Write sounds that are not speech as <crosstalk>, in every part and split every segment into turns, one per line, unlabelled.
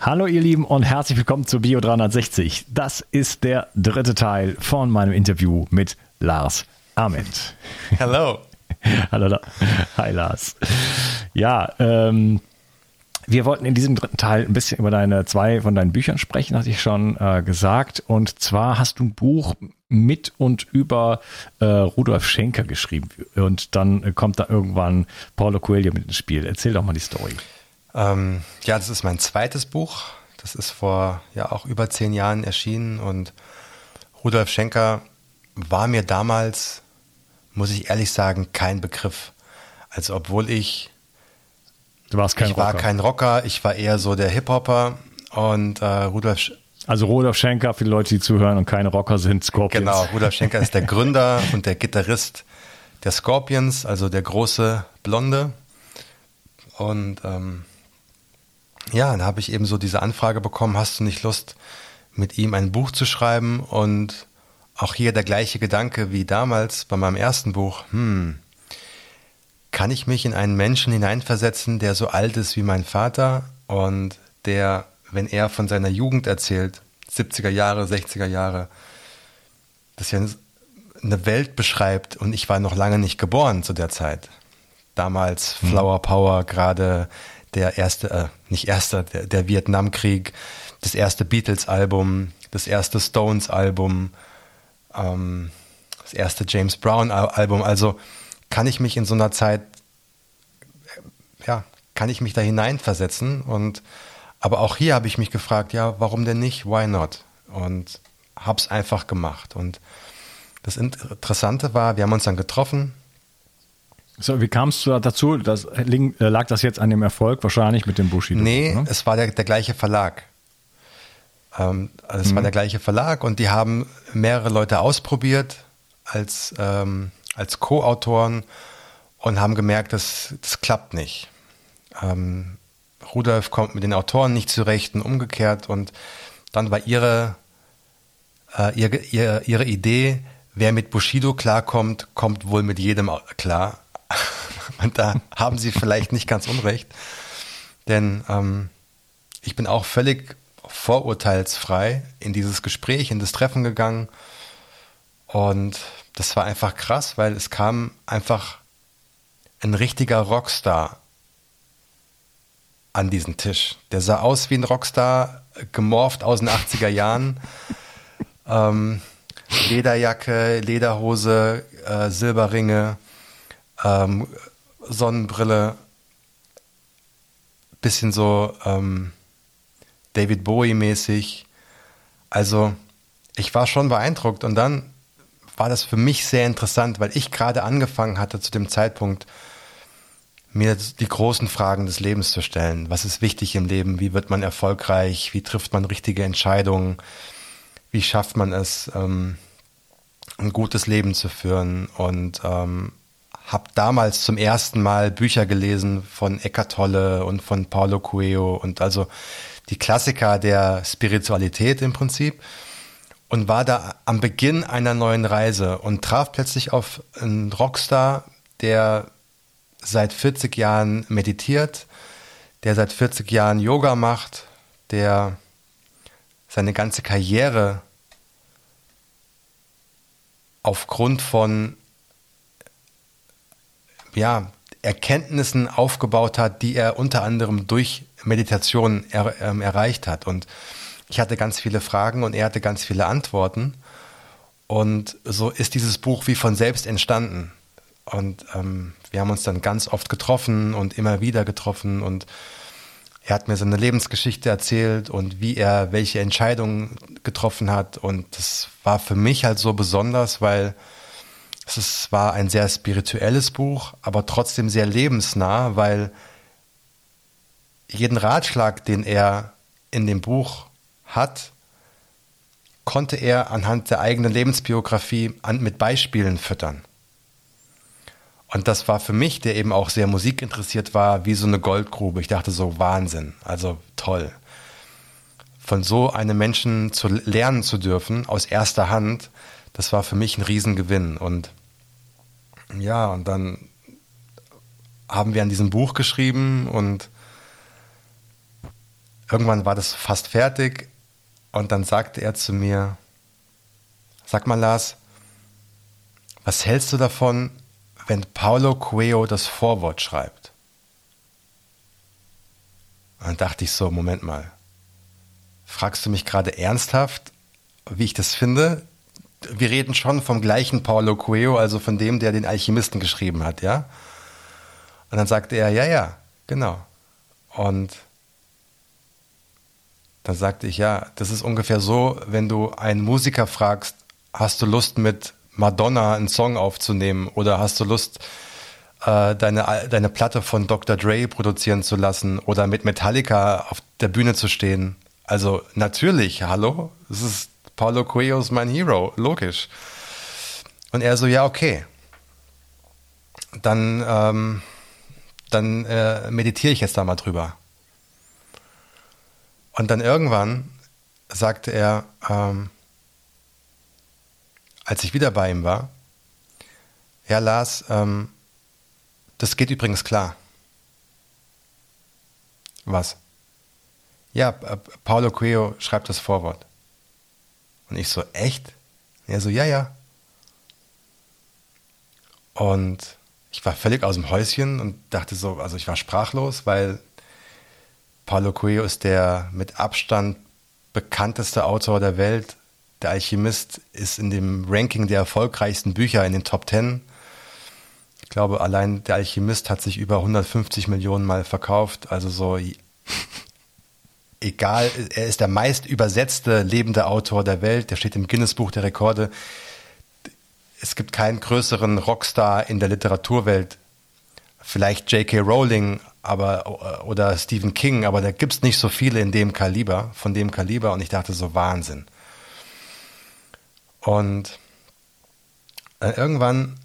Hallo ihr Lieben und herzlich willkommen zu Bio 360. Das ist der dritte Teil von meinem Interview mit Lars Ament. <laughs>
Hallo.
Hallo. Hi Lars. Ja, ähm, wir wollten in diesem dritten Teil ein bisschen über deine zwei von deinen Büchern sprechen, hatte ich schon äh, gesagt. Und zwar hast du ein Buch mit und über äh, Rudolf Schenker geschrieben. Und dann kommt da irgendwann Paulo Coelho mit ins Spiel. Erzähl doch mal die Story.
Ähm, ja, das ist mein zweites Buch. Das ist vor ja auch über zehn Jahren erschienen und Rudolf Schenker war mir damals, muss ich ehrlich sagen, kein Begriff. Also obwohl ich
Du warst kein
ich
Rocker.
war kein Rocker, ich war eher so der Hip-Hopper und äh, Rudolf Sch
Also Rudolf Schenker, für die Leute, die zuhören und keine Rocker sind, Scorpions.
Genau, Rudolf Schenker ist der <laughs> Gründer und der Gitarrist der Scorpions, also der große Blonde. Und ähm, ja, dann habe ich eben so diese Anfrage bekommen, hast du nicht Lust, mit ihm ein Buch zu schreiben? Und auch hier der gleiche Gedanke wie damals bei meinem ersten Buch. Hm, kann ich mich in einen Menschen hineinversetzen, der so alt ist wie mein Vater und der, wenn er von seiner Jugend erzählt, 70er Jahre, 60er Jahre, das ja eine Welt beschreibt und ich war noch lange nicht geboren zu der Zeit. Damals Flower Power, gerade der erste, äh, nicht erster, der, der Vietnamkrieg, das erste Beatles-Album, das erste Stones-Album, ähm, das erste James Brown-Album. Also kann ich mich in so einer Zeit, ja, kann ich mich da hineinversetzen und aber auch hier habe ich mich gefragt, ja, warum denn nicht? Why not? Und hab's einfach gemacht. Und das Interessante war, wir haben uns dann getroffen,
so, wie kamst du dazu? Das, äh, lag das jetzt an dem Erfolg wahrscheinlich mit dem Bushido?
Nee, ne? es war der, der gleiche Verlag. Ähm, also es mhm. war der gleiche Verlag und die haben mehrere Leute ausprobiert als, ähm, als Co-Autoren und haben gemerkt, dass das klappt nicht. Ähm, Rudolf kommt mit den Autoren nicht zurecht und umgekehrt und dann war ihre, äh, ihre, ihre, ihre Idee, wer mit Bushido klarkommt, kommt wohl mit jedem klar. <laughs> Und da haben Sie vielleicht nicht ganz unrecht, denn ähm, ich bin auch völlig vorurteilsfrei in dieses Gespräch, in das Treffen gegangen. Und das war einfach krass, weil es kam einfach ein richtiger Rockstar an diesen Tisch. Der sah aus wie ein Rockstar, gemorpht aus den 80er Jahren. <laughs> ähm, Lederjacke, Lederhose, äh, Silberringe, ähm, Sonnenbrille, bisschen so ähm, David Bowie-mäßig. Also ich war schon beeindruckt und dann war das für mich sehr interessant, weil ich gerade angefangen hatte zu dem Zeitpunkt, mir die großen Fragen des Lebens zu stellen. Was ist wichtig im Leben? Wie wird man erfolgreich? Wie trifft man richtige Entscheidungen? Wie schafft man es, ähm, ein gutes Leben zu führen? Und ähm, habe damals zum ersten Mal Bücher gelesen von Eckhart Tolle und von Paulo Coelho und also die Klassiker der Spiritualität im Prinzip und war da am Beginn einer neuen Reise und traf plötzlich auf einen Rockstar, der seit 40 Jahren meditiert, der seit 40 Jahren Yoga macht, der seine ganze Karriere aufgrund von ja, Erkenntnissen aufgebaut hat, die er unter anderem durch Meditation er, ähm, erreicht hat. Und ich hatte ganz viele Fragen und er hatte ganz viele Antworten. Und so ist dieses Buch wie von selbst entstanden. Und ähm, wir haben uns dann ganz oft getroffen und immer wieder getroffen. Und er hat mir seine Lebensgeschichte erzählt und wie er welche Entscheidungen getroffen hat. Und das war für mich halt so besonders, weil es ist, war ein sehr spirituelles Buch, aber trotzdem sehr lebensnah, weil jeden Ratschlag, den er in dem Buch hat, konnte er anhand der eigenen Lebensbiografie an, mit Beispielen füttern. Und das war für mich, der eben auch sehr musikinteressiert war, wie so eine Goldgrube. Ich dachte so, Wahnsinn, also toll. Von so einem Menschen zu lernen zu dürfen, aus erster Hand, das war für mich ein Riesengewinn. Und ja, und dann haben wir an diesem Buch geschrieben und irgendwann war das fast fertig und dann sagte er zu mir, sag mal Lars, was hältst du davon, wenn Paulo Coelho das Vorwort schreibt? Und dann dachte ich so, Moment mal, fragst du mich gerade ernsthaft, wie ich das finde? Wir reden schon vom gleichen Paulo Coelho, also von dem, der den Alchemisten geschrieben hat, ja? Und dann sagte er, ja, ja, genau. Und dann sagte ich, ja, das ist ungefähr so, wenn du einen Musiker fragst, hast du Lust mit Madonna einen Song aufzunehmen oder hast du Lust, äh, deine, deine Platte von Dr. Dre produzieren zu lassen oder mit Metallica auf der Bühne zu stehen? Also natürlich, hallo, das ist Paulo Coelho ist mein Hero, logisch. Und er so, ja, okay. Dann, ähm, dann äh, meditiere ich jetzt da mal drüber. Und dann irgendwann sagte er, ähm, als ich wieder bei ihm war, ja Lars, ähm, das geht übrigens klar. Was? Ja, Paulo Coelho schreibt das Vorwort. Und ich so, echt? er so, ja, ja. Und ich war völlig aus dem Häuschen und dachte so, also ich war sprachlos, weil Paulo Coelho ist der mit Abstand bekannteste Autor der Welt. Der Alchemist ist in dem Ranking der erfolgreichsten Bücher in den Top Ten. Ich glaube, allein der Alchemist hat sich über 150 Millionen Mal verkauft. Also so <laughs> egal, er ist der meist übersetzte lebende Autor der Welt. Der steht im Guinness-Buch der Rekorde. Es gibt keinen größeren Rockstar in der Literaturwelt. Vielleicht J.K. Rowling aber oder Stephen King, aber da gibt es nicht so viele in dem Kaliber, von dem Kaliber und ich dachte so Wahnsinn. Und äh, irgendwann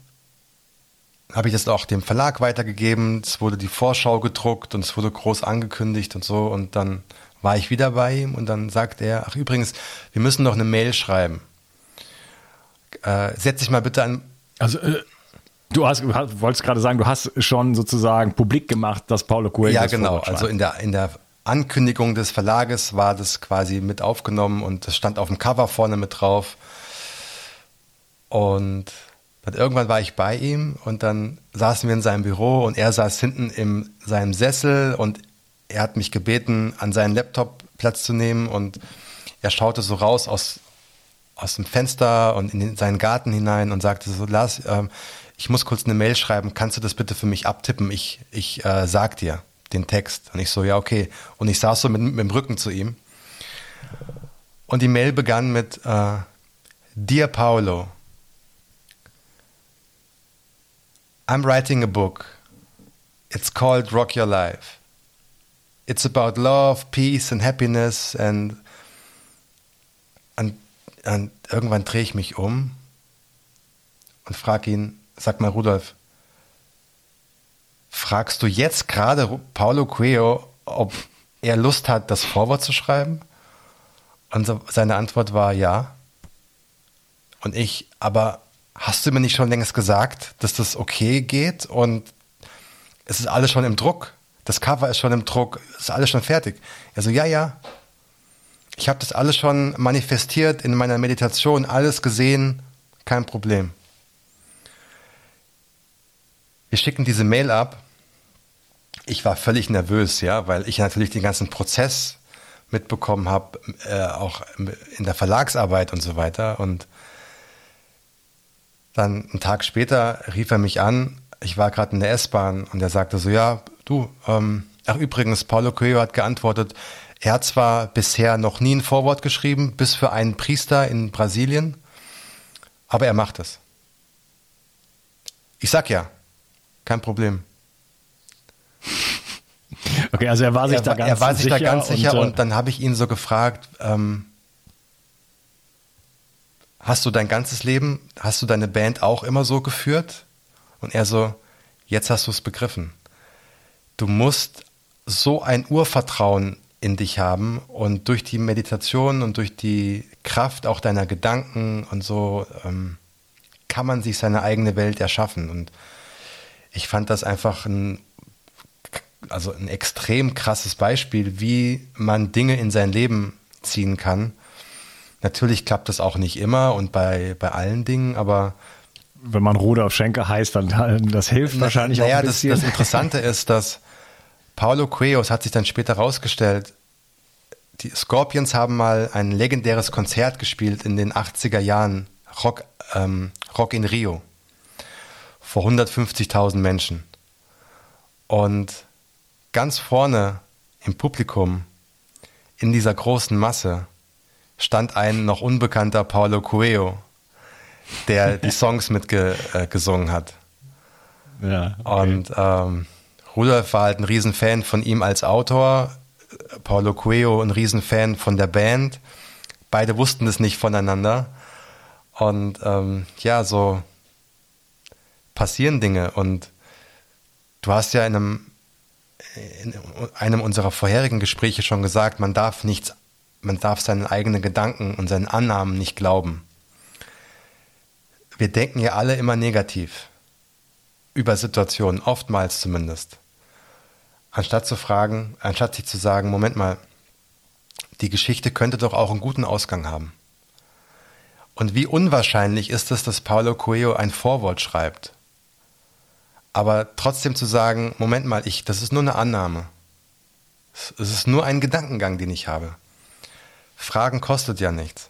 habe ich das auch dem Verlag weitergegeben, es wurde die Vorschau gedruckt und es wurde groß angekündigt und so und dann war ich wieder bei ihm und dann sagte er, ach übrigens, wir müssen noch eine Mail schreiben. Äh, setz dich mal bitte an.
Also äh, Du hast, wolltest gerade sagen, du hast schon sozusagen publik gemacht, dass Paulo Coelho
Ja, genau. Also in der, in der Ankündigung des Verlages war das quasi mit aufgenommen und das stand auf dem Cover vorne mit drauf. Und Dann irgendwann war ich bei ihm und dann saßen wir in seinem Büro und er saß hinten in seinem Sessel und er hat mich gebeten, an seinen Laptop Platz zu nehmen und er schaute so raus aus, aus dem Fenster und in den, seinen Garten hinein und sagte so, Lars, äh, ich muss kurz eine Mail schreiben, kannst du das bitte für mich abtippen? Ich, ich äh, sag dir den Text. Und ich so, ja, okay. Und ich saß so mit, mit dem Rücken zu ihm. Und die Mail begann mit, äh, Dear Paolo, I'm writing a book. It's called Rock Your Life. It's about love, peace and happiness and, und, und irgendwann drehe ich mich um und frage ihn, sag mal Rudolf, fragst du jetzt gerade Paulo Coelho, ob er Lust hat, das Vorwort zu schreiben? Und so, seine Antwort war ja. Und ich, aber hast du mir nicht schon längst gesagt, dass das okay geht und es ist alles schon im Druck? Das Cover ist schon im Druck, ist alles schon fertig. Er so, ja, ja. Ich habe das alles schon manifestiert in meiner Meditation, alles gesehen, kein Problem. Wir schicken diese Mail ab. Ich war völlig nervös, ja, weil ich natürlich den ganzen Prozess mitbekommen habe, äh, auch in der Verlagsarbeit und so weiter. Und dann einen Tag später rief er mich an. Ich war gerade in der S-Bahn und er sagte so, ja, du, ähm, ach übrigens, Paulo Coelho hat geantwortet, er hat zwar bisher noch nie ein Vorwort geschrieben, bis für einen Priester in Brasilien, aber er macht es. Ich sag ja, kein Problem. <laughs>
Okay, also er war sich
er,
da ganz sicher.
Er war sich da ganz sicher und,
und,
und dann habe ich ihn so gefragt, ähm, hast du dein ganzes Leben, hast du deine Band auch immer so geführt? Und er so, jetzt hast du es begriffen. Du musst so ein Urvertrauen in dich haben und durch die Meditation und durch die Kraft auch deiner Gedanken und so ähm, kann man sich seine eigene Welt erschaffen. Und ich fand das einfach ein, also ein extrem krasses Beispiel, wie man Dinge in sein Leben ziehen kann. Natürlich klappt das auch nicht immer und bei, bei allen Dingen, aber
wenn man Rudolf Schenker heißt, dann das hilft na, wahrscheinlich
naja,
auch ein
bisschen. Das, das Interessante ist, dass Paulo Cueos hat sich dann später rausgestellt, die Scorpions haben mal ein legendäres Konzert gespielt in den 80er Jahren, Rock, ähm, Rock in Rio, vor 150.000 Menschen. Und ganz vorne im Publikum, in dieser großen Masse, stand ein noch unbekannter Paulo Coelho, der die <laughs> Songs mitgesungen äh, hat. Ja, okay. Und ähm, Rudolf war halt ein Riesenfan von ihm als Autor, Paulo Coelho ein Riesenfan von der Band. Beide wussten es nicht voneinander. Und ähm, ja, so passieren Dinge. Und du hast ja in einem, in einem unserer vorherigen Gespräche schon gesagt, man darf nichts man darf seinen eigenen Gedanken und seinen Annahmen nicht glauben. Wir denken ja alle immer negativ über Situationen, oftmals zumindest. Anstatt zu fragen, anstatt sich zu sagen, Moment mal, die Geschichte könnte doch auch einen guten Ausgang haben. Und wie unwahrscheinlich ist es, dass Paulo Coelho ein Vorwort schreibt. Aber trotzdem zu sagen, Moment mal, ich, das ist nur eine Annahme. Es ist nur ein Gedankengang, den ich habe. Fragen kostet ja nichts.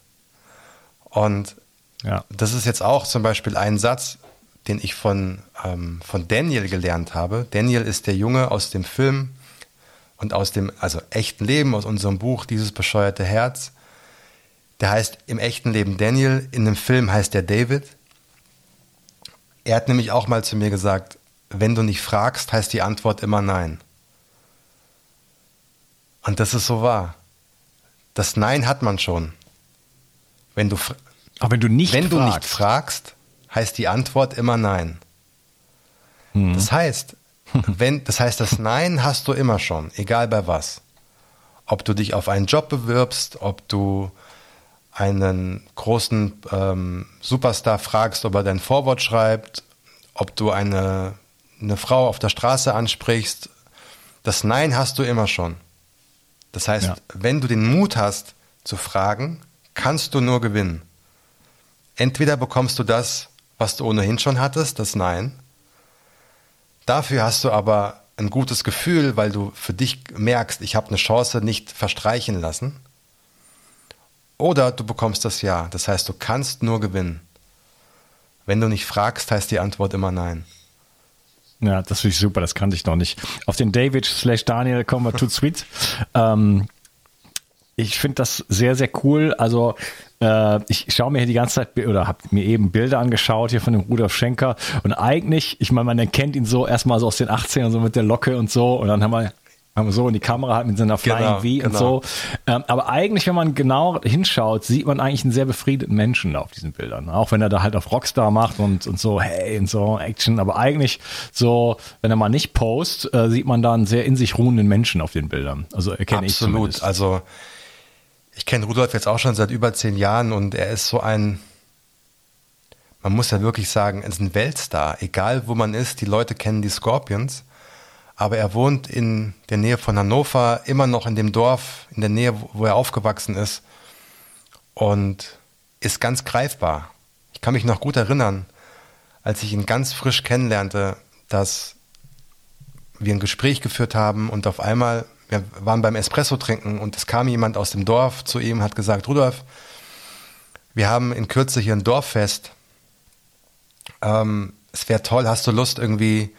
Und ja. das ist jetzt auch zum Beispiel ein Satz, den ich von, ähm, von Daniel gelernt habe. Daniel ist der Junge aus dem Film und aus dem also echten Leben, aus unserem Buch Dieses bescheuerte Herz. Der heißt im echten Leben Daniel, in dem Film heißt er David. Er hat nämlich auch mal zu mir gesagt, wenn du nicht fragst, heißt die Antwort immer nein. Und das ist so wahr. Das Nein hat man schon. Wenn du,
Aber wenn du nicht
wenn
fragst.
du nicht fragst, heißt die Antwort immer Nein. Hm. Das heißt, <laughs> wenn, das heißt, das Nein hast du immer schon, egal bei was. Ob du dich auf einen Job bewirbst, ob du einen großen ähm, Superstar fragst, ob er dein Vorwort schreibt, ob du eine, eine Frau auf der Straße ansprichst, das Nein hast du immer schon. Das heißt, ja. wenn du den Mut hast zu fragen, kannst du nur gewinnen. Entweder bekommst du das, was du ohnehin schon hattest, das Nein. Dafür hast du aber ein gutes Gefühl, weil du für dich merkst, ich habe eine Chance nicht verstreichen lassen. Oder du bekommst das Ja. Das heißt, du kannst nur gewinnen. Wenn du nicht fragst, heißt die Antwort immer Nein.
Ja, das finde ich super, das kannte ich noch nicht. Auf den David slash Daniel kommen wir to sweet. ähm, ich finde das sehr, sehr cool. Also ich schaue mir hier die ganze Zeit oder habe mir eben Bilder angeschaut hier von dem Rudolf Schenker und eigentlich, ich meine, man erkennt ihn so erstmal so aus den 80ern so mit der Locke und so und dann haben wir haben wir so in die Kamera halt mit seiner Flying genau, V genau. und so. Ähm, aber eigentlich, wenn man genau hinschaut, sieht man eigentlich einen sehr befriedeten Menschen da auf diesen Bildern. Auch wenn er da halt auf Rockstar macht und, und so, hey, und so, Action. Aber eigentlich so, wenn er mal nicht post, äh, sieht man da einen sehr in sich ruhenden Menschen auf den Bildern. Also erkenne ich
Absolut. Also ich kenne Rudolf jetzt auch schon seit über zehn Jahren und er ist so ein, man muss ja wirklich sagen, er ist ein Weltstar. Egal wo man ist, die Leute kennen die Scorpions. Aber er wohnt in der Nähe von Hannover, immer noch in dem Dorf, in der Nähe, wo er aufgewachsen ist. Und ist ganz greifbar. Ich kann mich noch gut erinnern, als ich ihn ganz frisch kennenlernte, dass wir ein Gespräch geführt haben und auf einmal wir waren beim Espresso trinken und es kam jemand aus dem Dorf zu ihm und hat gesagt, Rudolf, wir haben in Kürze hier ein Dorffest. Ähm, es wäre toll, hast du Lust irgendwie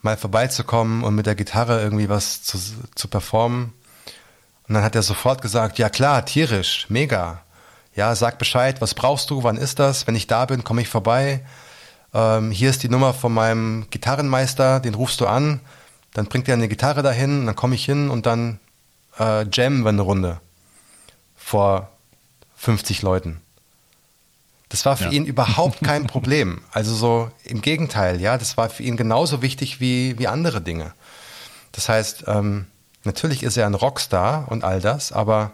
mal vorbeizukommen und mit der Gitarre irgendwie was zu, zu performen? Und dann hat er sofort gesagt, ja klar, tierisch, mega. Ja, sag Bescheid, was brauchst du, wann ist das? Wenn ich da bin, komme ich vorbei. Ähm, hier ist die Nummer von meinem Gitarrenmeister, den rufst du an dann bringt er eine Gitarre dahin, dann komme ich hin und dann äh, jammen wir eine Runde vor 50 Leuten. Das war für ja. ihn überhaupt <laughs> kein Problem. Also so im Gegenteil, ja, das war für ihn genauso wichtig wie, wie andere Dinge. Das heißt, ähm, natürlich ist er ein Rockstar und all das, aber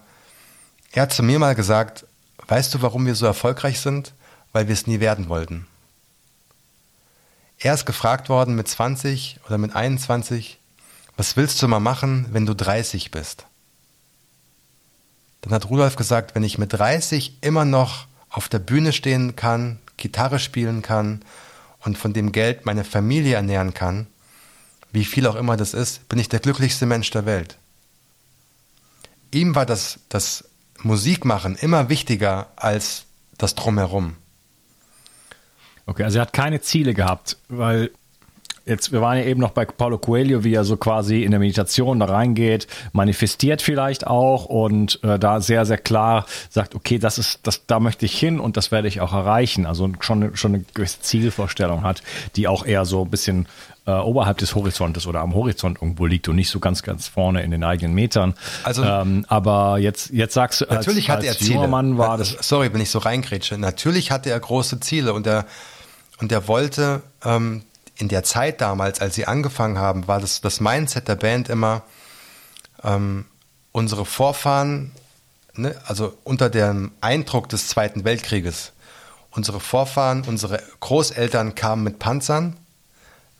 er hat zu mir mal gesagt, weißt du, warum wir so erfolgreich sind? Weil wir es nie werden wollten. Er ist gefragt worden mit 20 oder mit 21, was willst du mal machen, wenn du 30 bist? Dann hat Rudolf gesagt, wenn ich mit 30 immer noch auf der Bühne stehen kann, Gitarre spielen kann und von dem Geld meine Familie ernähren kann, wie viel auch immer das ist, bin ich der glücklichste Mensch der Welt. Ihm war das, das Musikmachen immer wichtiger als das Drumherum.
Okay, also er hat keine Ziele gehabt, weil jetzt, wir waren ja eben noch bei Paulo Coelho, wie er so quasi in der Meditation da reingeht, manifestiert vielleicht auch und äh, da sehr, sehr klar sagt, okay, das ist, das, da möchte ich hin und das werde ich auch erreichen. Also schon, schon eine gewisse Zielvorstellung hat, die auch eher so ein bisschen äh, oberhalb des Horizontes oder am Horizont irgendwo liegt und nicht so ganz, ganz vorne in den eigenen Metern. Also, ähm, aber jetzt, jetzt sagst du,
natürlich als, er Ziele.
Mann war das.
Sorry, wenn ich so reingrätsche. Natürlich hatte er große Ziele und er und er wollte ähm, in der Zeit damals, als sie angefangen haben, war das, das Mindset der Band immer, ähm, unsere Vorfahren, ne, also unter dem Eindruck des Zweiten Weltkrieges, unsere Vorfahren, unsere Großeltern kamen mit Panzern,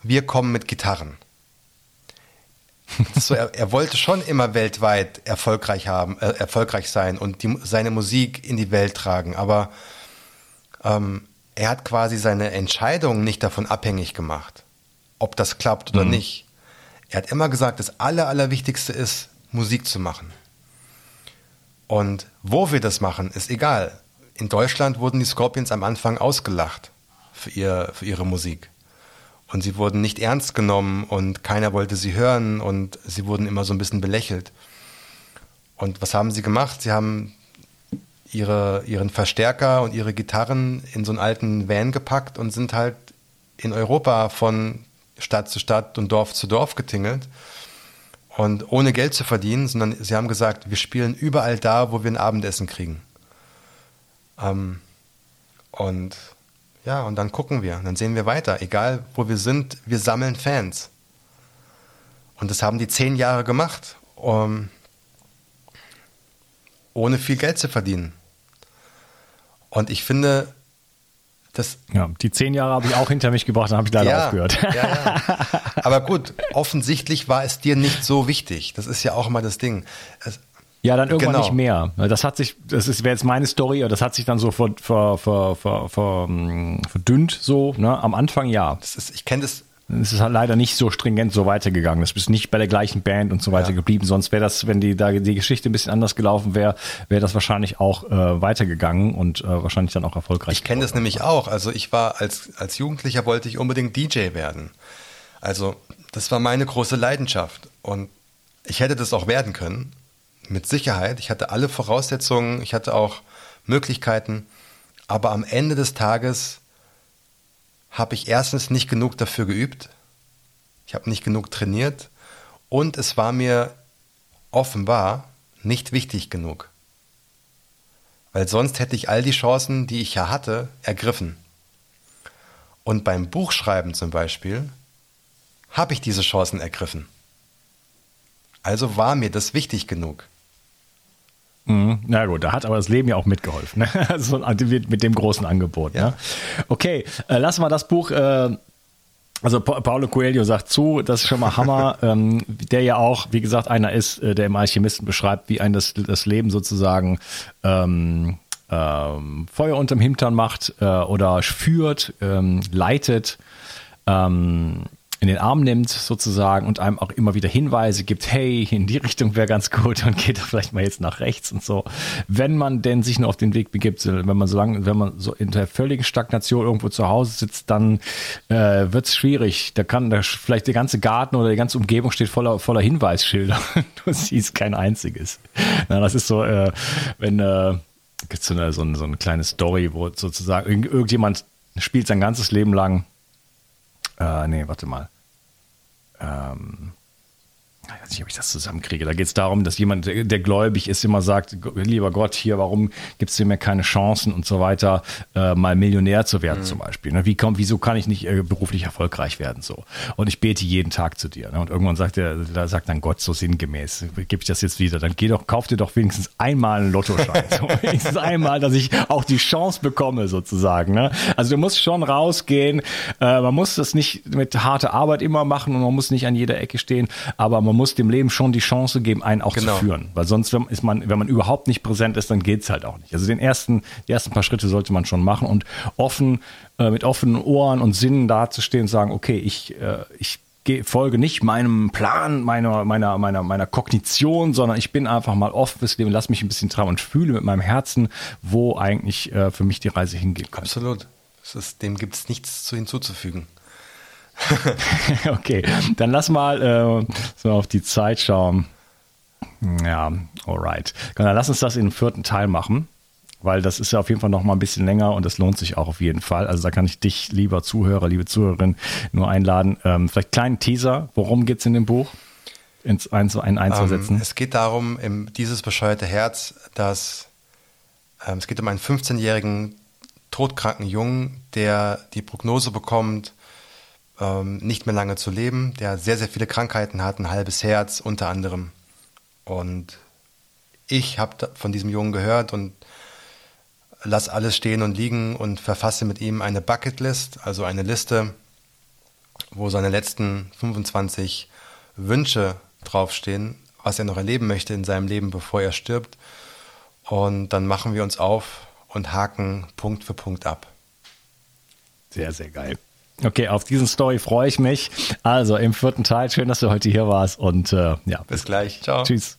wir kommen mit Gitarren. So, er, er, wollte schon immer weltweit erfolgreich haben, äh, erfolgreich sein und die, seine Musik in die Welt tragen, aber ähm, er hat quasi seine Entscheidung nicht davon abhängig gemacht, ob das klappt oder mhm. nicht. Er hat immer gesagt, das Aller, Allerwichtigste ist, Musik zu machen. Und wo wir das machen, ist egal. In Deutschland wurden die Scorpions am Anfang ausgelacht für, ihr, für ihre Musik. Und sie wurden nicht ernst genommen und keiner wollte sie hören und sie wurden immer so ein bisschen belächelt. Und was haben sie gemacht? Sie haben ihre, ihren Verstärker und ihre Gitarren in so einen alten Van gepackt und sind halt in Europa von Stadt zu Stadt und Dorf zu Dorf getingelt. Und ohne Geld zu verdienen, sondern sie haben gesagt, wir spielen überall da, wo wir ein Abendessen kriegen. Ähm, und ja, und dann gucken wir, dann sehen wir weiter. Egal wo wir sind, wir sammeln Fans. Und das haben die zehn Jahre gemacht, um, ohne viel Geld zu verdienen. Und ich finde, das.
Ja, die zehn Jahre habe ich auch hinter mich gebracht, dann habe ich leider ja, aufgehört. Ja, ja. <laughs>
Aber gut, offensichtlich war es dir nicht so wichtig. Das ist ja auch immer das Ding. Es,
Ja, dann irgendwann
Genau.
nicht mehr. Das hat sich, das ist wäre jetzt meine Story, das hat sich dann so ver, ver, ver, ver, ver, verdünnt so. Ne? Am Anfang ja.
Das ist, ich kenne das,
Es ist halt leider nicht so stringent so weitergegangen. Es ist nicht bei der gleichen Band und so weiter
Ja.
geblieben. Sonst wäre das, wenn die da die Geschichte ein bisschen anders gelaufen wäre, wäre das wahrscheinlich auch äh, weitergegangen und äh, wahrscheinlich dann auch erfolgreich.
ich kenne das nämlich auch. Also ich war als, als Jugendlicher wollte ich unbedingt DJ werden. Also das war meine große Leidenschaft. Und ich hätte das auch werden können. Mit Sicherheit. Ich hatte alle Voraussetzungen, ich hatte auch Möglichkeiten. Aber am Ende des Tages habe ich erstens nicht genug dafür geübt. Ich habe nicht genug trainiert. Und es war mir offenbar nicht wichtig genug. Weil sonst hätte ich all die Chancen, die ich ja hatte, ergriffen. Und beim Buchschreiben zum Beispiel habe ich diese Chancen ergriffen. Also war mir das wichtig genug.
Mhm. Na gut, da hat aber das Leben ja auch mitgeholfen. Ne? <laughs> Also mit, mit dem großen Angebot.
Ja.
Ne? Okay, äh, lassen wir das Buch. Äh, also Pa- Paulo Coelho sagt zu, das ist schon mal Hammer, <laughs> ähm, der ja auch, wie gesagt, einer ist, äh, der im Alchemisten beschreibt, wie ein das, das Leben sozusagen ähm, ähm, Feuer unterm Hintern macht äh, oder führt, ähm, leitet, ähm, in den Arm nimmt sozusagen und einem auch immer wieder Hinweise gibt, hey, in die Richtung wäre ganz gut und geht vielleicht mal jetzt nach rechts und so. Wenn man denn sich nur auf den Weg begibt, wenn man so lange, wenn man so in der völligen Stagnation irgendwo zu Hause sitzt, dann äh, wird es schwierig. Da kann da vielleicht der ganze Garten oder die ganze Umgebung steht voller, voller Hinweisschilder. <laughs> Du siehst kein einziges. Na, das ist so, äh, wenn äh, gibt's so eine, so, so eine kleine Story, wo sozusagen irgend, irgendjemand spielt sein ganzes Leben lang äh, nee, warte mal. Ähm, ich weiß nicht, ob ich das zusammenkriege. Da geht es darum, dass jemand, der, gläubig ist, immer sagt, lieber Gott, hier, warum gibst du mir keine Chancen und so weiter, äh, mal Millionär zu werden zum Beispiel. Ne? Wie komm, wieso kann ich nicht äh, beruflich erfolgreich werden so? Und ich bete jeden Tag zu dir. Ne? Und irgendwann sagt er, da sagt dann Gott so sinngemäß, gebe ich das jetzt wieder, dann geh doch, kauf dir doch wenigstens einmal einen Lottoschein. so, <laughs> wenigstens einmal, dass ich auch die Chance bekomme sozusagen. Ne? Also du musst schon rausgehen. Äh, man muss das nicht mit harter Arbeit immer machen und man muss nicht an jeder Ecke stehen, aber man muss dem Leben schon die Chance geben, einen auch
Genau.
zu führen. Weil sonst wenn- ist man, wenn man überhaupt nicht präsent ist, dann geht's halt auch nicht. Also den ersten, die ersten paar Schritte sollte man schon machen und offen, äh, mit offenen Ohren und Sinnen dazustehen und sagen, okay, ich, äh, ich folge nicht meinem Plan, meiner, meiner, meiner, meiner Kognition, sondern ich bin einfach mal offen fürs Leben, lass mich ein bisschen trauen und fühle mit meinem Herzen, wo eigentlich äh, für mich die Reise hingehen kann.
Absolut. Ist, dem gibt es nichts zu hinzuzufügen. <laughs>
Okay, dann lass mal äh, so auf die Zeit schauen. Ja, alright. Dann lass uns das in den vierten Teil machen, weil das ist ja auf jeden Fall noch mal ein bisschen länger und das lohnt sich auch auf jeden Fall. Also da kann ich dich, lieber Zuhörer, liebe Zuhörerin, nur einladen. Ähm, vielleicht kleinen Teaser, worum geht's in dem Buch? Ins ein, ein, ein, zwei Sätzen.
Ähm, es geht darum, im, dieses bescheuerte Herz, dass ähm, es geht um einen 15-jährigen todkranken Jungen, der die Prognose bekommt, ähm, nicht mehr lange zu leben, der sehr, sehr viele Krankheiten hat, ein halbes Herz unter anderem. Und ich habe von diesem Jungen gehört und lass alles stehen und liegen und verfasse mit ihm eine Bucketlist, also eine Liste, wo seine letzten 25 Wünsche draufstehen, was er noch erleben möchte in seinem Leben, bevor er stirbt. Und dann machen wir uns auf und haken Punkt für Punkt ab.
Sehr, sehr geil. Okay, auf diesen Story freue ich mich. Also im vierten Teil, schön, dass du heute hier warst und äh, ja,
Bis gleich. Ciao.
tschüss.